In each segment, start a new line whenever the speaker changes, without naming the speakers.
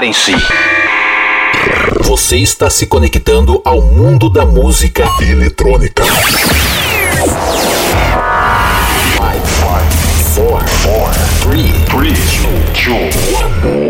Preparem-se.
Você está se conectando ao mundo da música eletrônica. Five, four, four, three, three, two, one.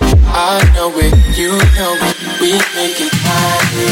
I know it, you know it, we make it
looking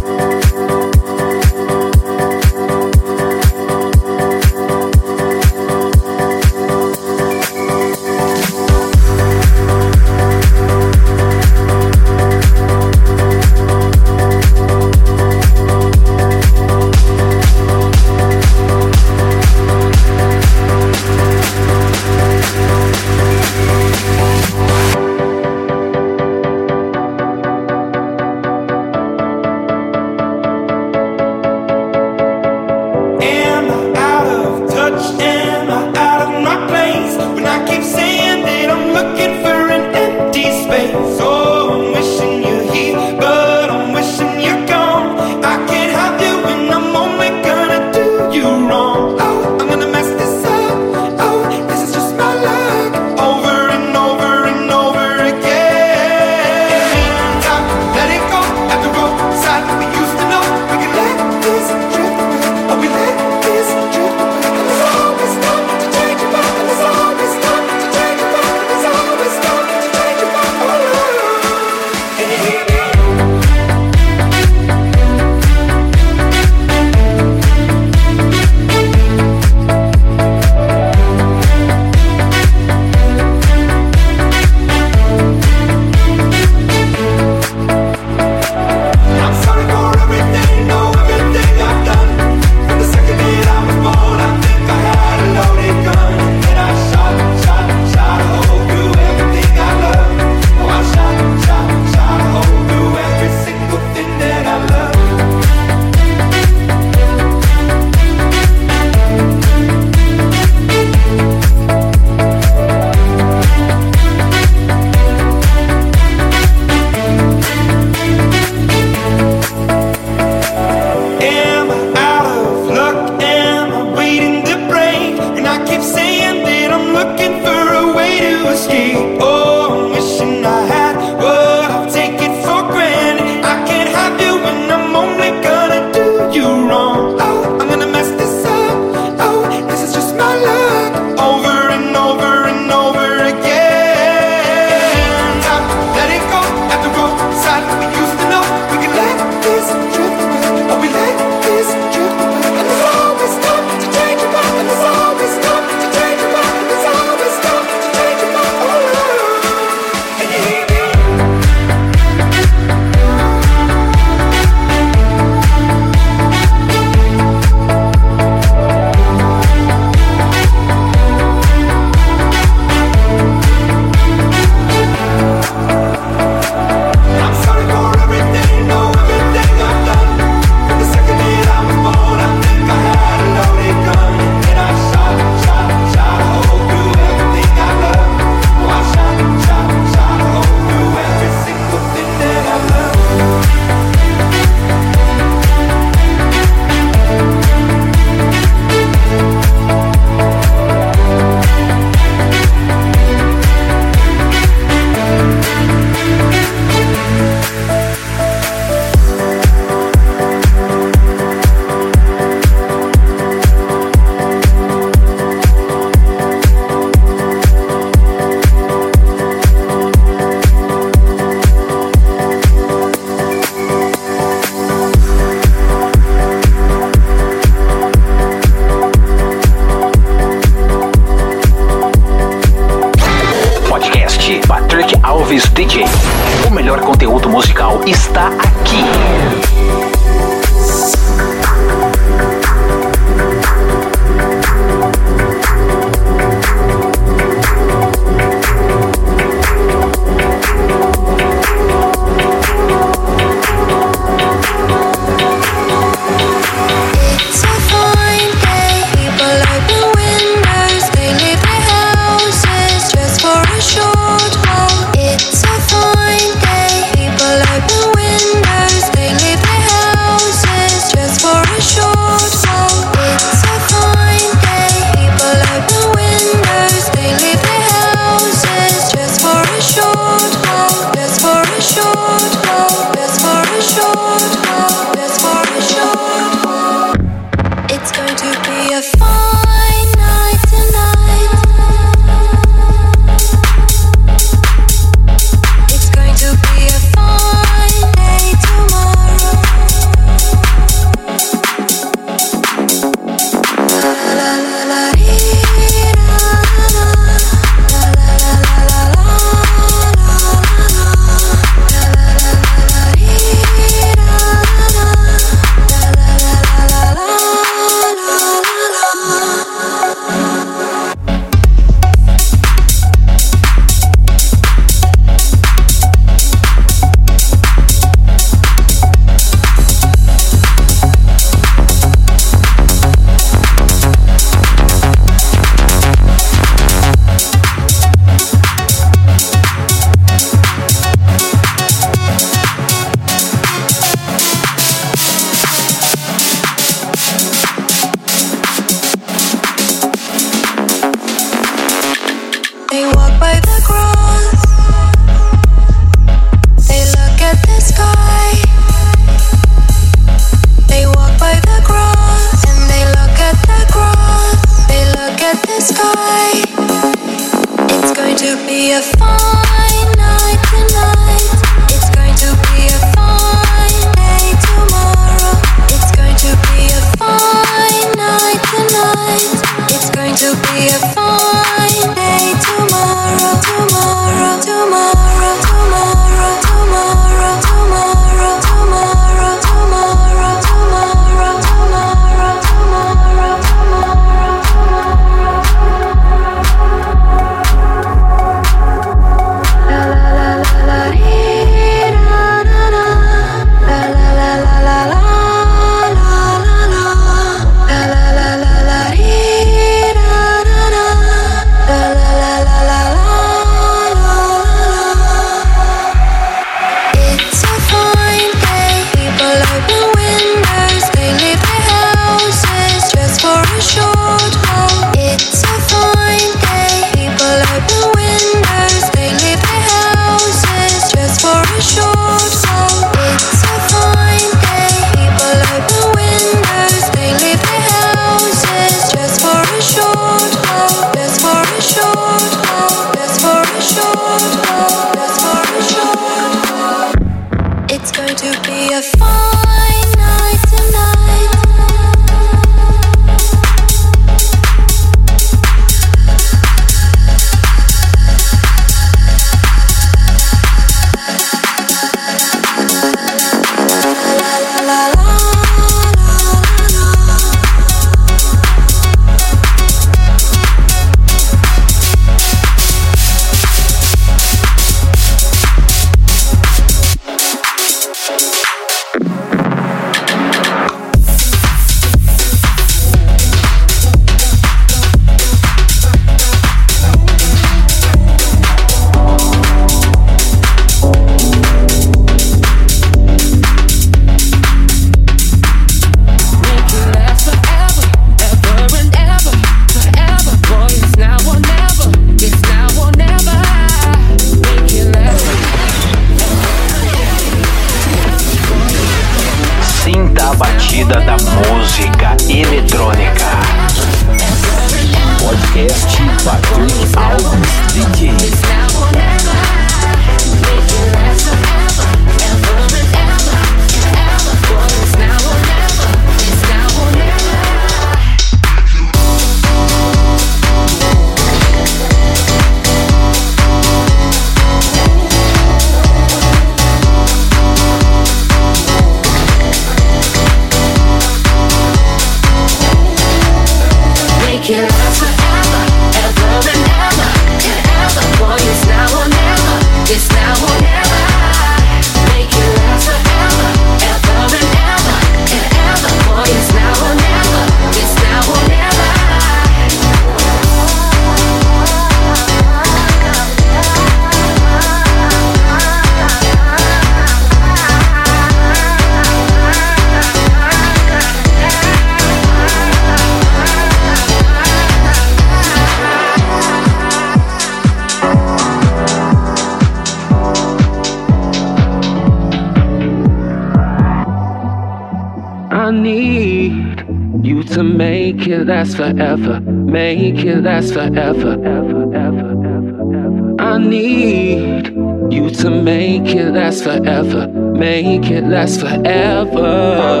it last forever. Make it last forever. Ever, ever, ever, ever. I need you to make it last forever. Make it last forever.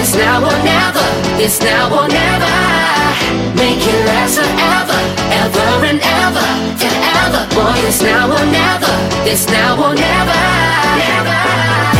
It's now or never. It's now or never. Make it last forever, ever and ever, and ever. Boy, it's now or never. It's now or never. Never.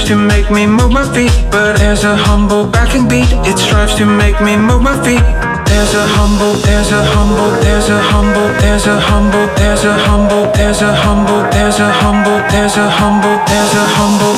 strives to make me move my feet But there's a humble backing beat. It strives to make me move my feet. There's a humble, there's a humble, there's a humble There's a humble, there's a humble, there's a humble There's a humble, there's a humble, there's a humble.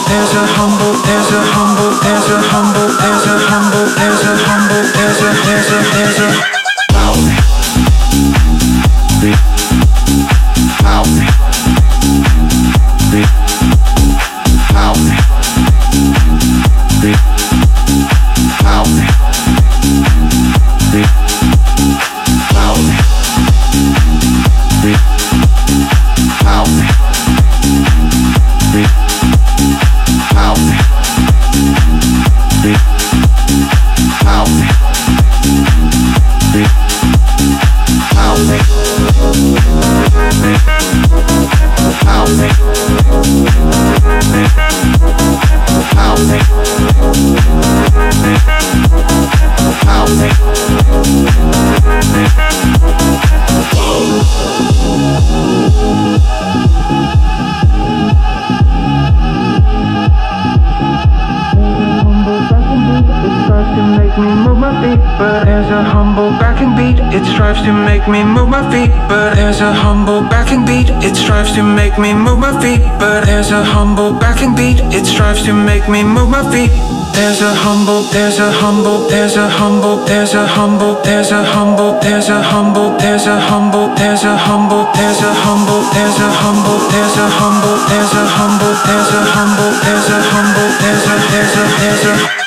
It strives to make me move my feet But there's a humble backing beat It strives to make me move my feet But there's a humble backing beat It strives to make me move my feet There's a humble, there's a humble There's a humble, there's a humble There's a humble, there's a humble There's a humble, there's a humble There's a humble, there's a humble There's a humble, there's a humble There's a humble, there's a humble There's a, there's a, there's a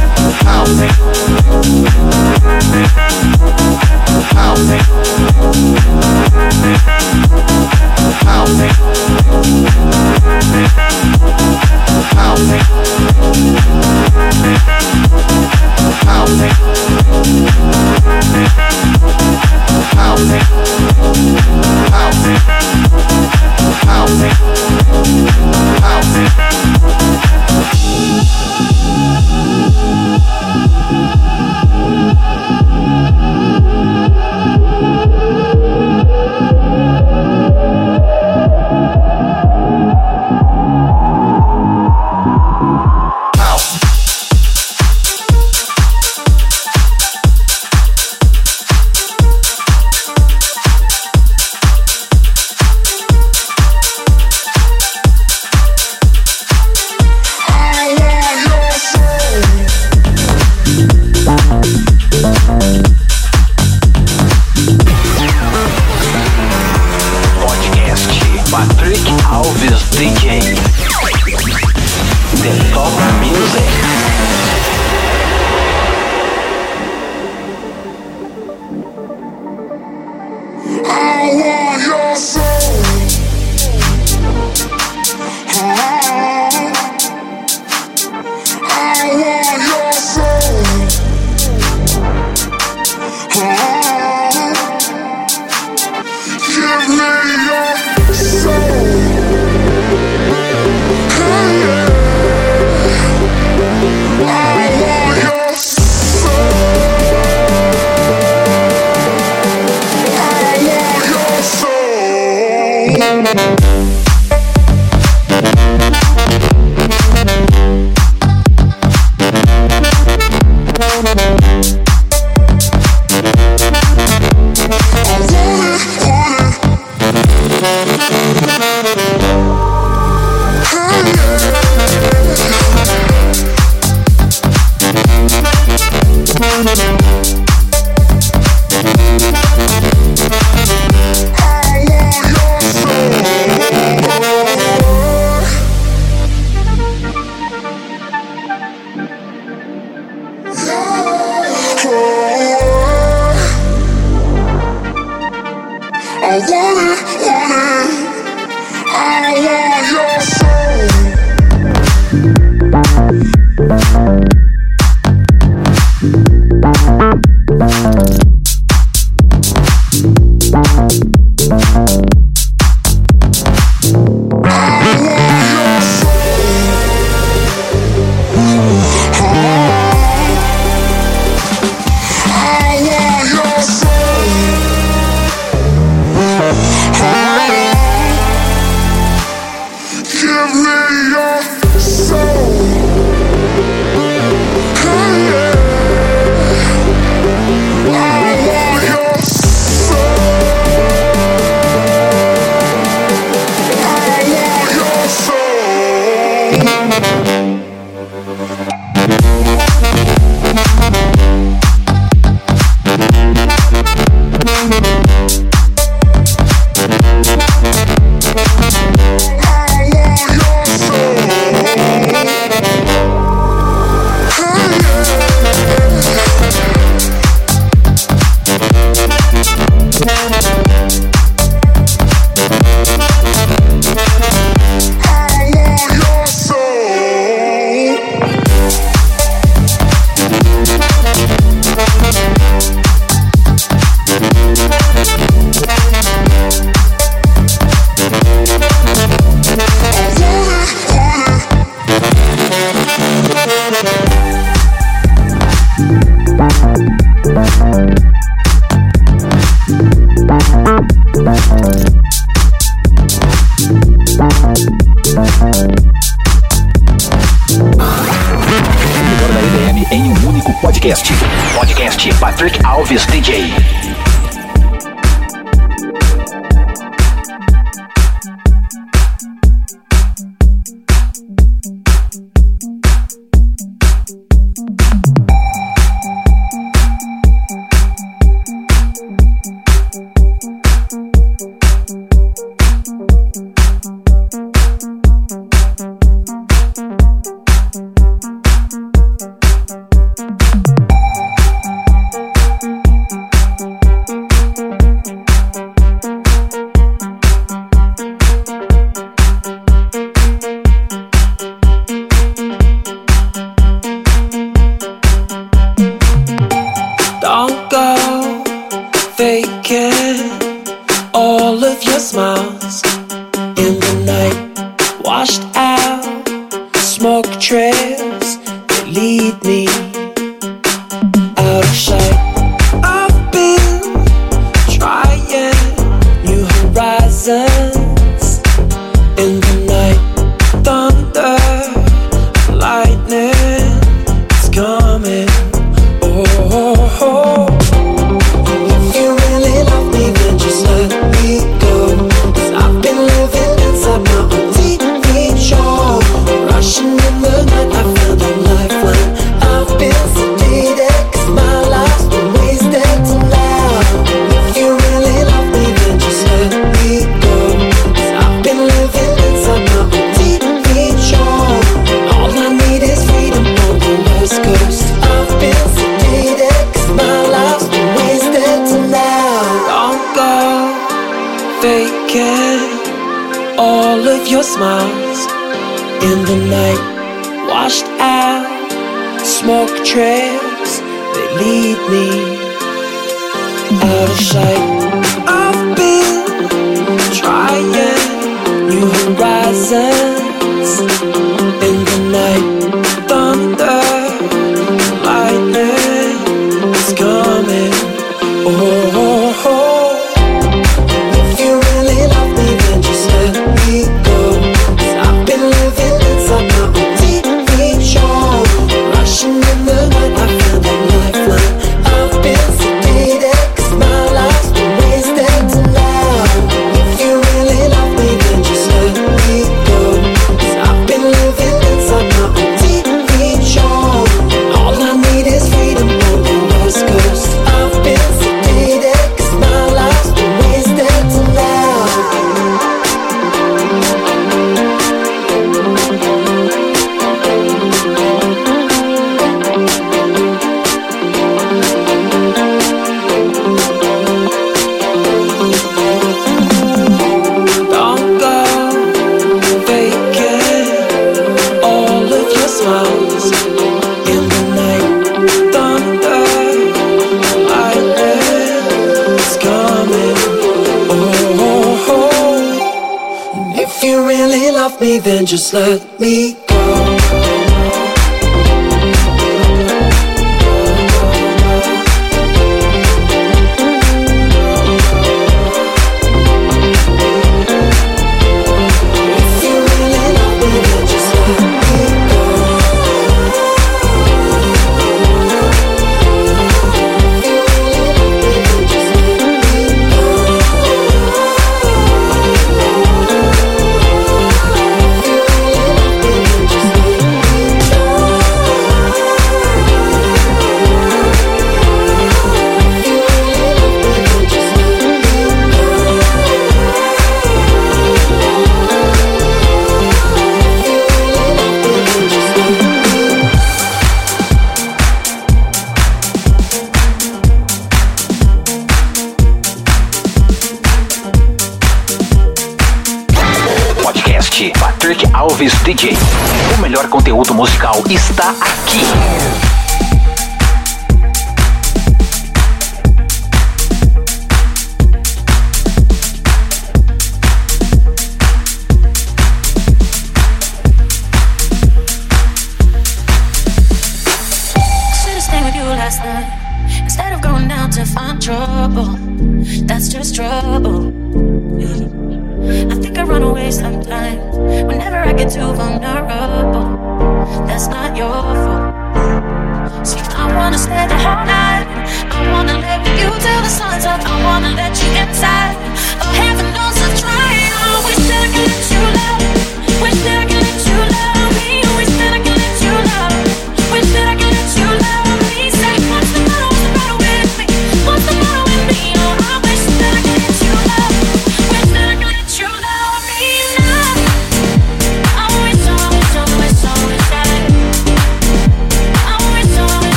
Ow. House.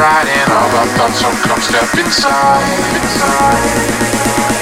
Riding all our thoughts, so come step inside. inside.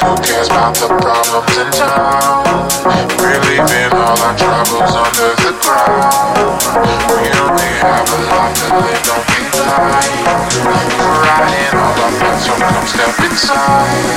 Who cares about the problems in town? We're leaving all our troubles under the ground. We only have a life to live, don't be blind. We're riding all our thoughts, so come step inside.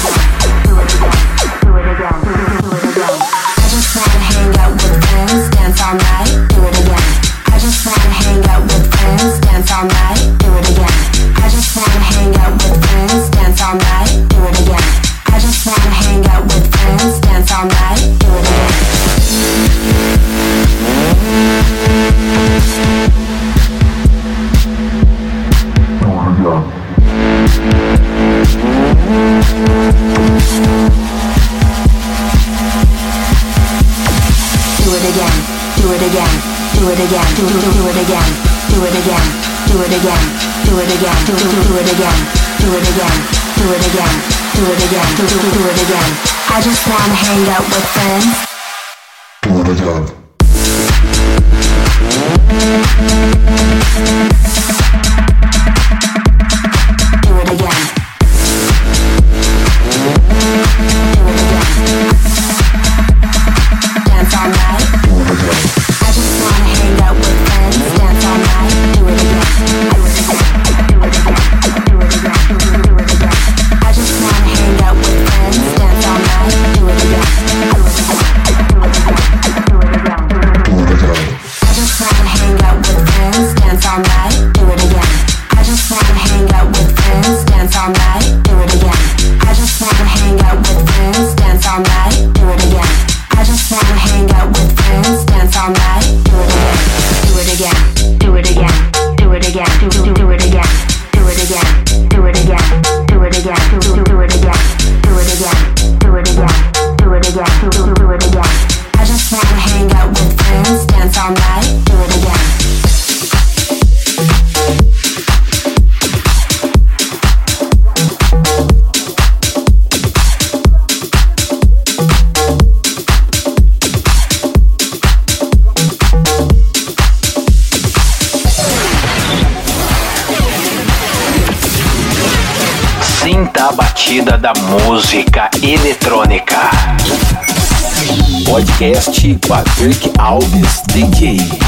Do it again. Do it again. Do it again. Do it again do it again, do it again, do, do, do it again. I just wanna hang out with friends. Do it again.
Patrick Alves DJ.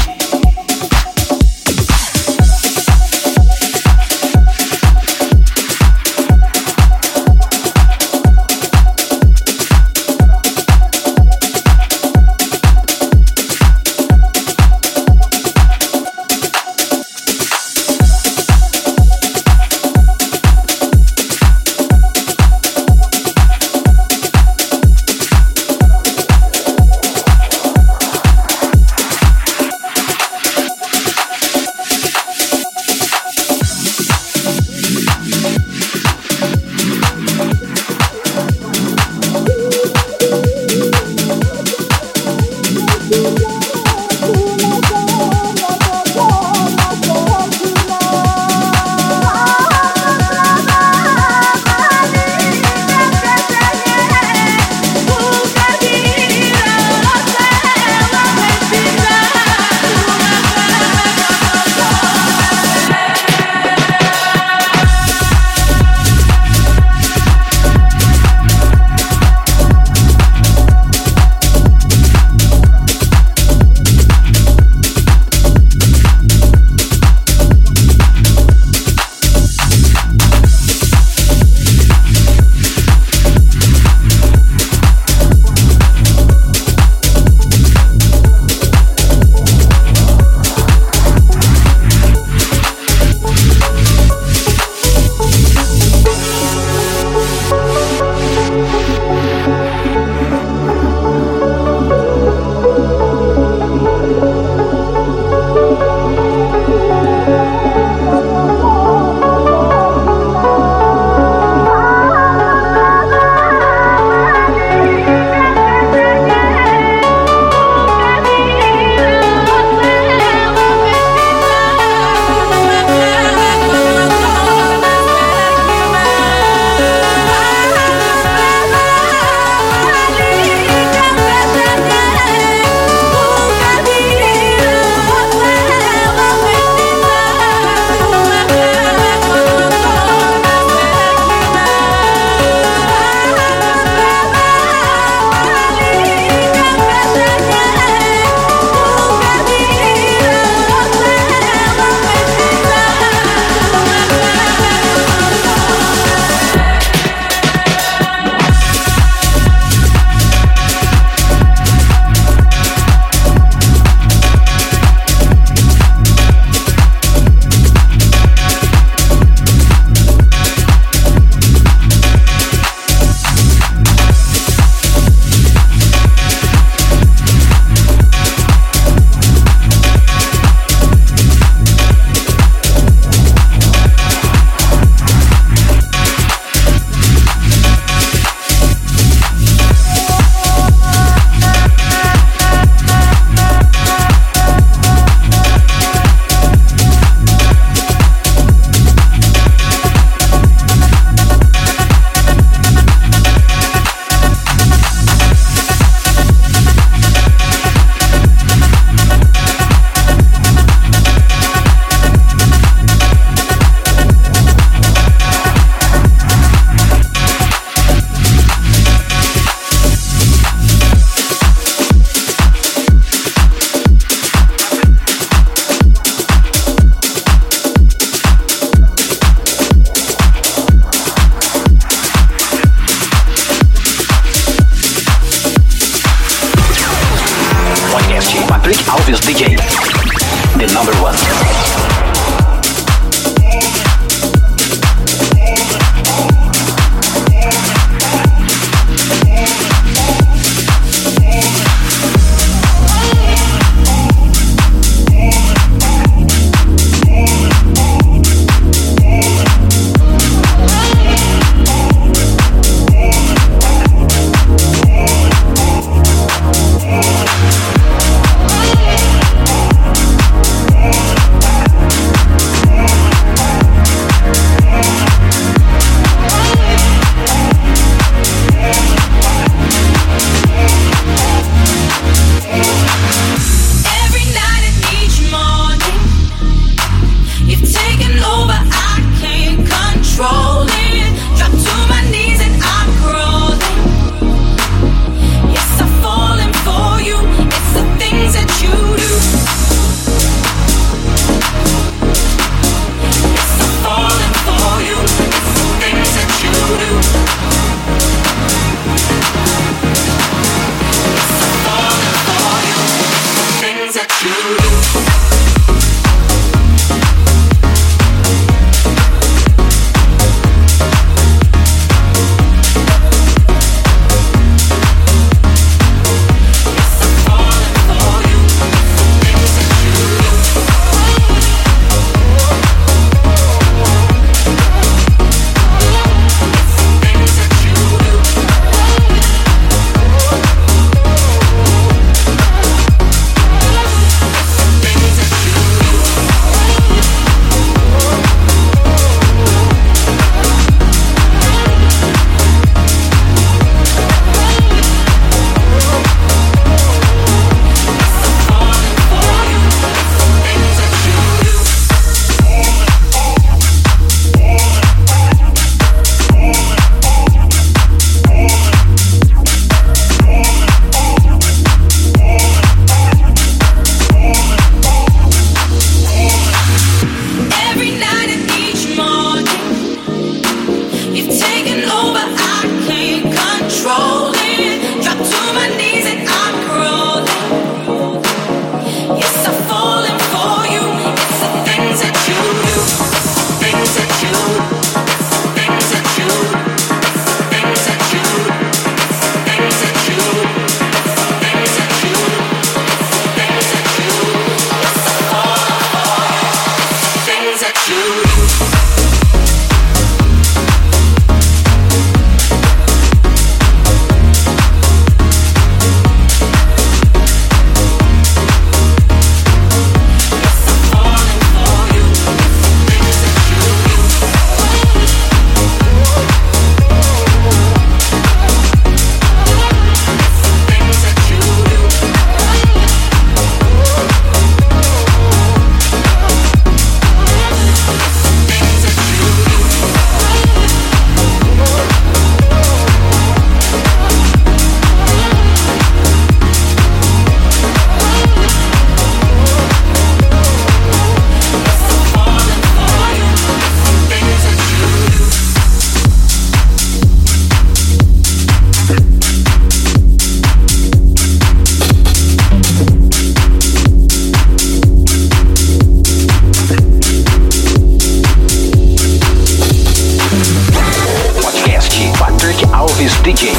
DJ.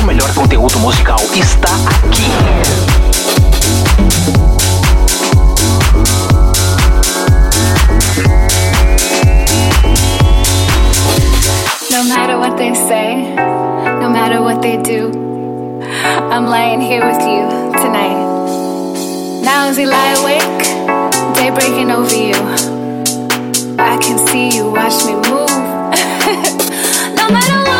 O melhor conteúdo musical está aqui. No matter what they say, no matter what they do, I'm lying here with you tonight. Now as we lie awake, day breaking over you. I can see you watch me move. no matter what.